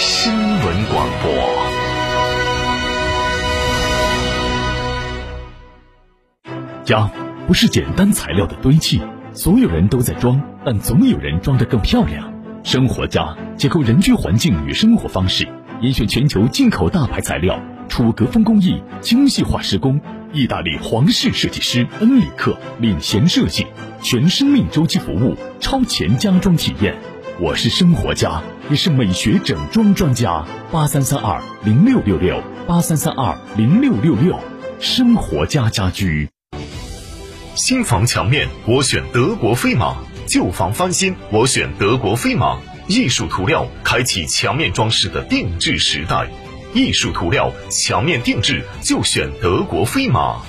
新闻广播。家不是简单材料的堆砌，所有人都在装，但总有人装得更漂亮。生活家结构人居环境与生活方式，严选全球进口大牌材料，楚格风工艺精细化施工，意大利皇室设计师恩里克领衔设计，全生命周期服务，超前家装体验。我是生活家，也是美学整装专家。八三三二零六六六，八三三二零六六六，生活家家居。新房墙面我选德国飞马，旧房翻新我选德国飞马。艺术涂料开启墙面装饰的定制时代，艺术涂料墙面定制就选德国飞马。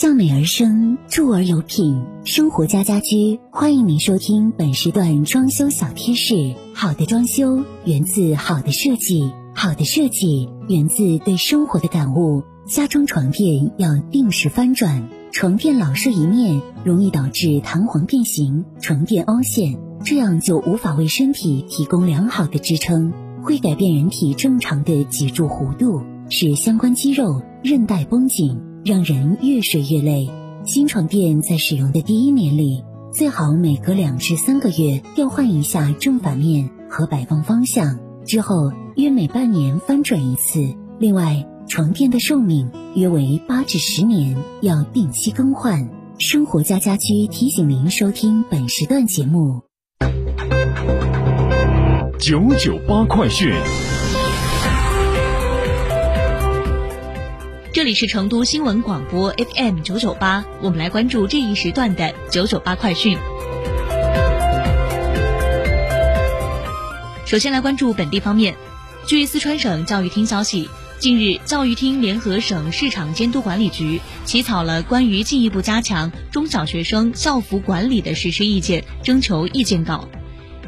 向美而生，住而有品，生活家家居欢迎您收听本时段装修小贴士。好的装修源自好的设计，好的设计源自对生活的感悟。家中床垫要定时翻转，床垫老是一面容易导致弹簧变形、床垫凹陷，这样就无法为身体提供良好的支撑，会改变人体正常的脊柱弧度，使相关肌肉、韧带绷紧，让人越睡越累。新床垫在使用的第一年里，最好每隔两至三个月调换一下正反面和摆放方向，之后约每半年翻转一次。另外，床垫的寿命约为八至十年，要定期更换。生活家家居提醒您收听本时段节目。九九八快讯。这里是成都新闻广播 FM 九九八，我们来关注这一时段的九九八快讯。首先来关注本地方面，据四川省教育厅消息，近日教育厅联合省市场监督管理局起草了关于进一步加强中小学生校服管理的实施意见征求意见稿。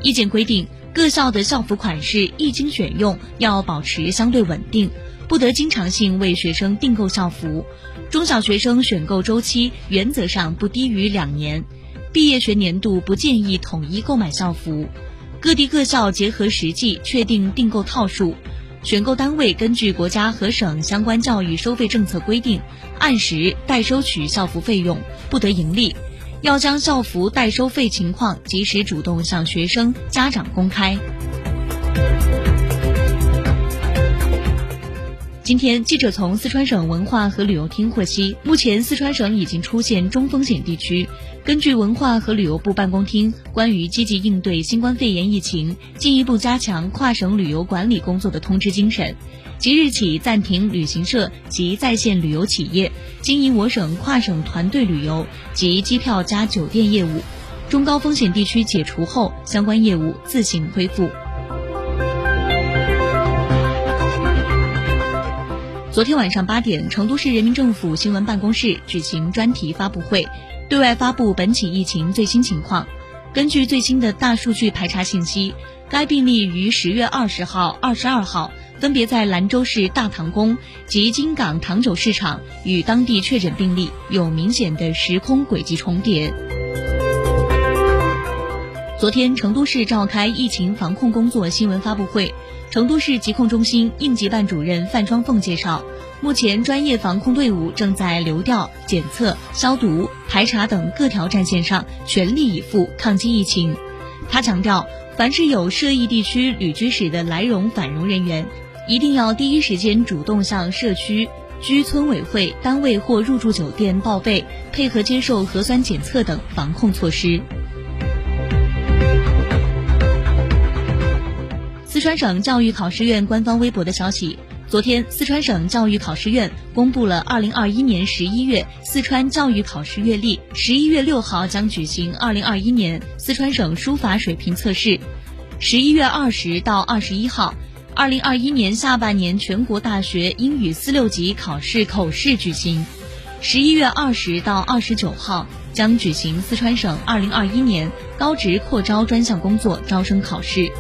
意见规定，各校的校服款式一经选用，要保持相对稳定。不得经常性为学生订购校服，中小学生选购周期原则上不低于两年，毕业学年度不建议统一购买校服，各地各校结合实际确定订购套数，选购单位根据国家和省相关教育收费政策规定，按时代收取校服费用，不得盈利，要将校服代收费情况及时主动向学生家长公开。今天，记者从四川省文化和旅游厅获悉，目前四川省已经出现中风险地区。根据文化和旅游部办公厅关于积极应对新冠肺炎疫情、进一步加强跨省旅游管理工作的通知精神，即日起暂停旅行社及在线旅游企业经营我省跨省团队旅游及机票加酒店业务。中高风险地区解除后，相关业务自行恢复。昨天晚上八点，成都市人民政府新闻办公室举行专题发布会，对外发布本起疫情最新情况。根据最新的大数据排查信息，该病例于十月二十号、二十二号分别在兰州市大唐宫及金港糖酒市场与当地确诊病例有明显的时空轨迹重叠。昨天，成都市召开疫情防控工作新闻发布会。成都市疾控中心应急办主任范双凤介绍，目前专业防控队伍正在流调、检测、消毒、排查等各条战线上全力以赴抗击疫情。他强调，凡是有涉疫地区旅居史的来蓉返蓉人员，一定要第一时间主动向社区、居村委会、单位或入住酒店报备，配合接受核酸检测等防控措施。川省教育考试院官方微博的消息，昨天，四川省教育考试院公布了二零二一年十一月四川教育考试月历，十一月六号将举行二零二一年四川省书法水平测试。十一月二十到二十一号，二零二一年下半年全国大学英语四六级考试口试举行。十一月二十到二十九号将举行四川省二零二一年高职扩招专项工作招生考试。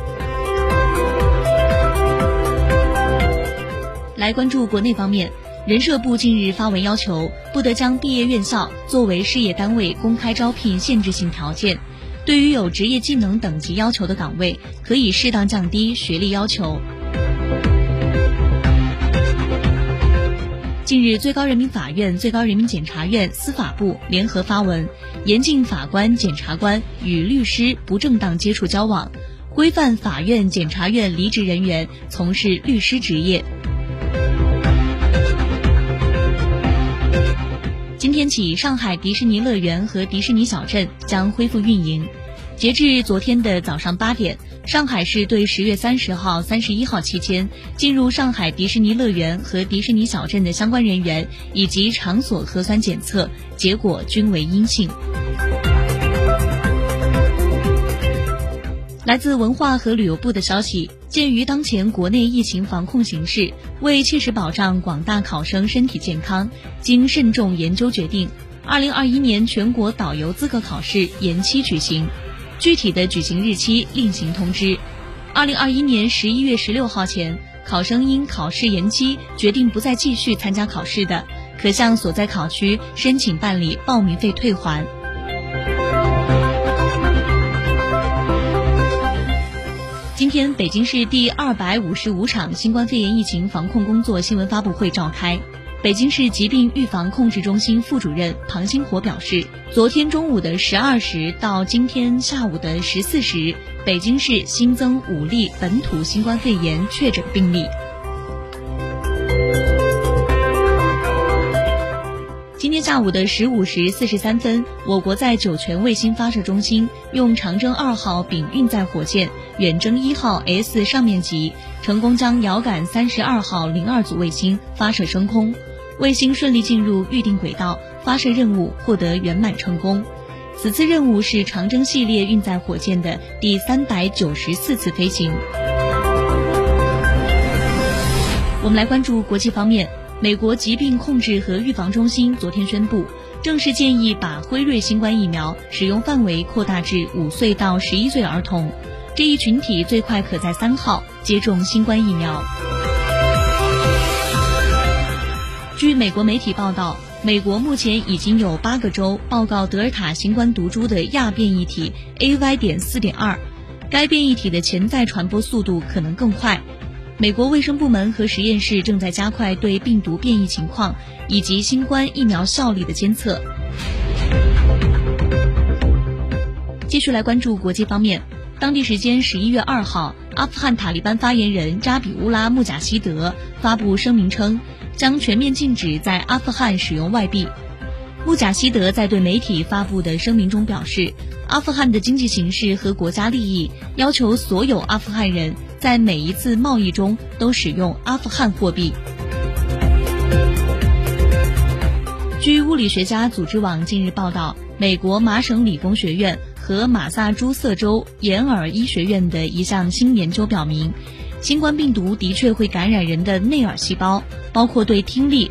来关注国内方面，人社部近日发文要求，不得将毕业院校作为事业单位公开招聘限制性条件。对于有职业技能等级要求的岗位，可以适当降低学历要求。近日，最高人民法院、最高人民检察院、司法部联合发文，严禁法官、检察官与律师不正当接触交往，规范法院、检察院离职人员从事律师职业。今天起，上海迪士尼乐园和迪士尼小镇将恢复运营。截至昨天的早上八点，上海市对十月三十号、三十一号期间进入上海迪士尼乐园和迪士尼小镇的相关人员以及场所核酸检测结果均为阴性。来自文化和旅游部的消息，鉴于当前国内疫情防控形势，为切实保障广大考生身体健康，经慎重研究决定，二零二一年全国导游资格考试延期举行。具体的举行日期另行通知。二零二一年十一月十六号前，考生因考试延期决定不再继续参加考试的，可向所在考区申请办理报名费退还。天，北京市第二百五十五场新冠肺炎疫情防控工作新闻发布会召开。北京市疾病预防控制中心副主任庞星火表示，昨天中午的十二时到今天下午的十四时，北京市新增五例本土新冠肺炎确诊病例。下午的十五时四十三分，我国在酒泉卫星发射中心用长征二号丙运载火箭、远征一号 S 上面级，成功将遥感三十二号零二组卫星发射升空。卫星顺利进入预定轨道，发射任务获得圆满成功。此次任务是长征系列运载火箭的第三百九十四次飞行。我们来关注国际方面，美国疾病控制和预防中心昨天宣布，正式建议把辉瑞新冠疫苗使用范围扩大至五岁到十一岁儿童，这一群体最快可在三号接种新冠疫苗。据美国媒体报道，美国目前已经有八个州报告德尔塔新冠毒株的亚变异体 AY. 点四点二，该变异体的潜在传播速度可能更快。美国卫生部门和实验室正在加快对病毒变异情况以及新冠疫苗效力的监测。继续来关注国际方面，当地时间十一月二号，阿富汗塔利班发言人扎比乌拉穆贾希德发布声明称。将全面禁止在阿富汗使用外币。穆贾希德在对媒体发布的声明中表示，阿富汗的经济形势和国家利益要求所有阿富汗人在每一次贸易中都使用阿富汗货币。据物理学家组织网近日报道，美国麻省理工学院和马萨诸塞州眼耳医学院的一项新研究表明。新冠病毒的确会感染人的内耳细胞，包括对听力。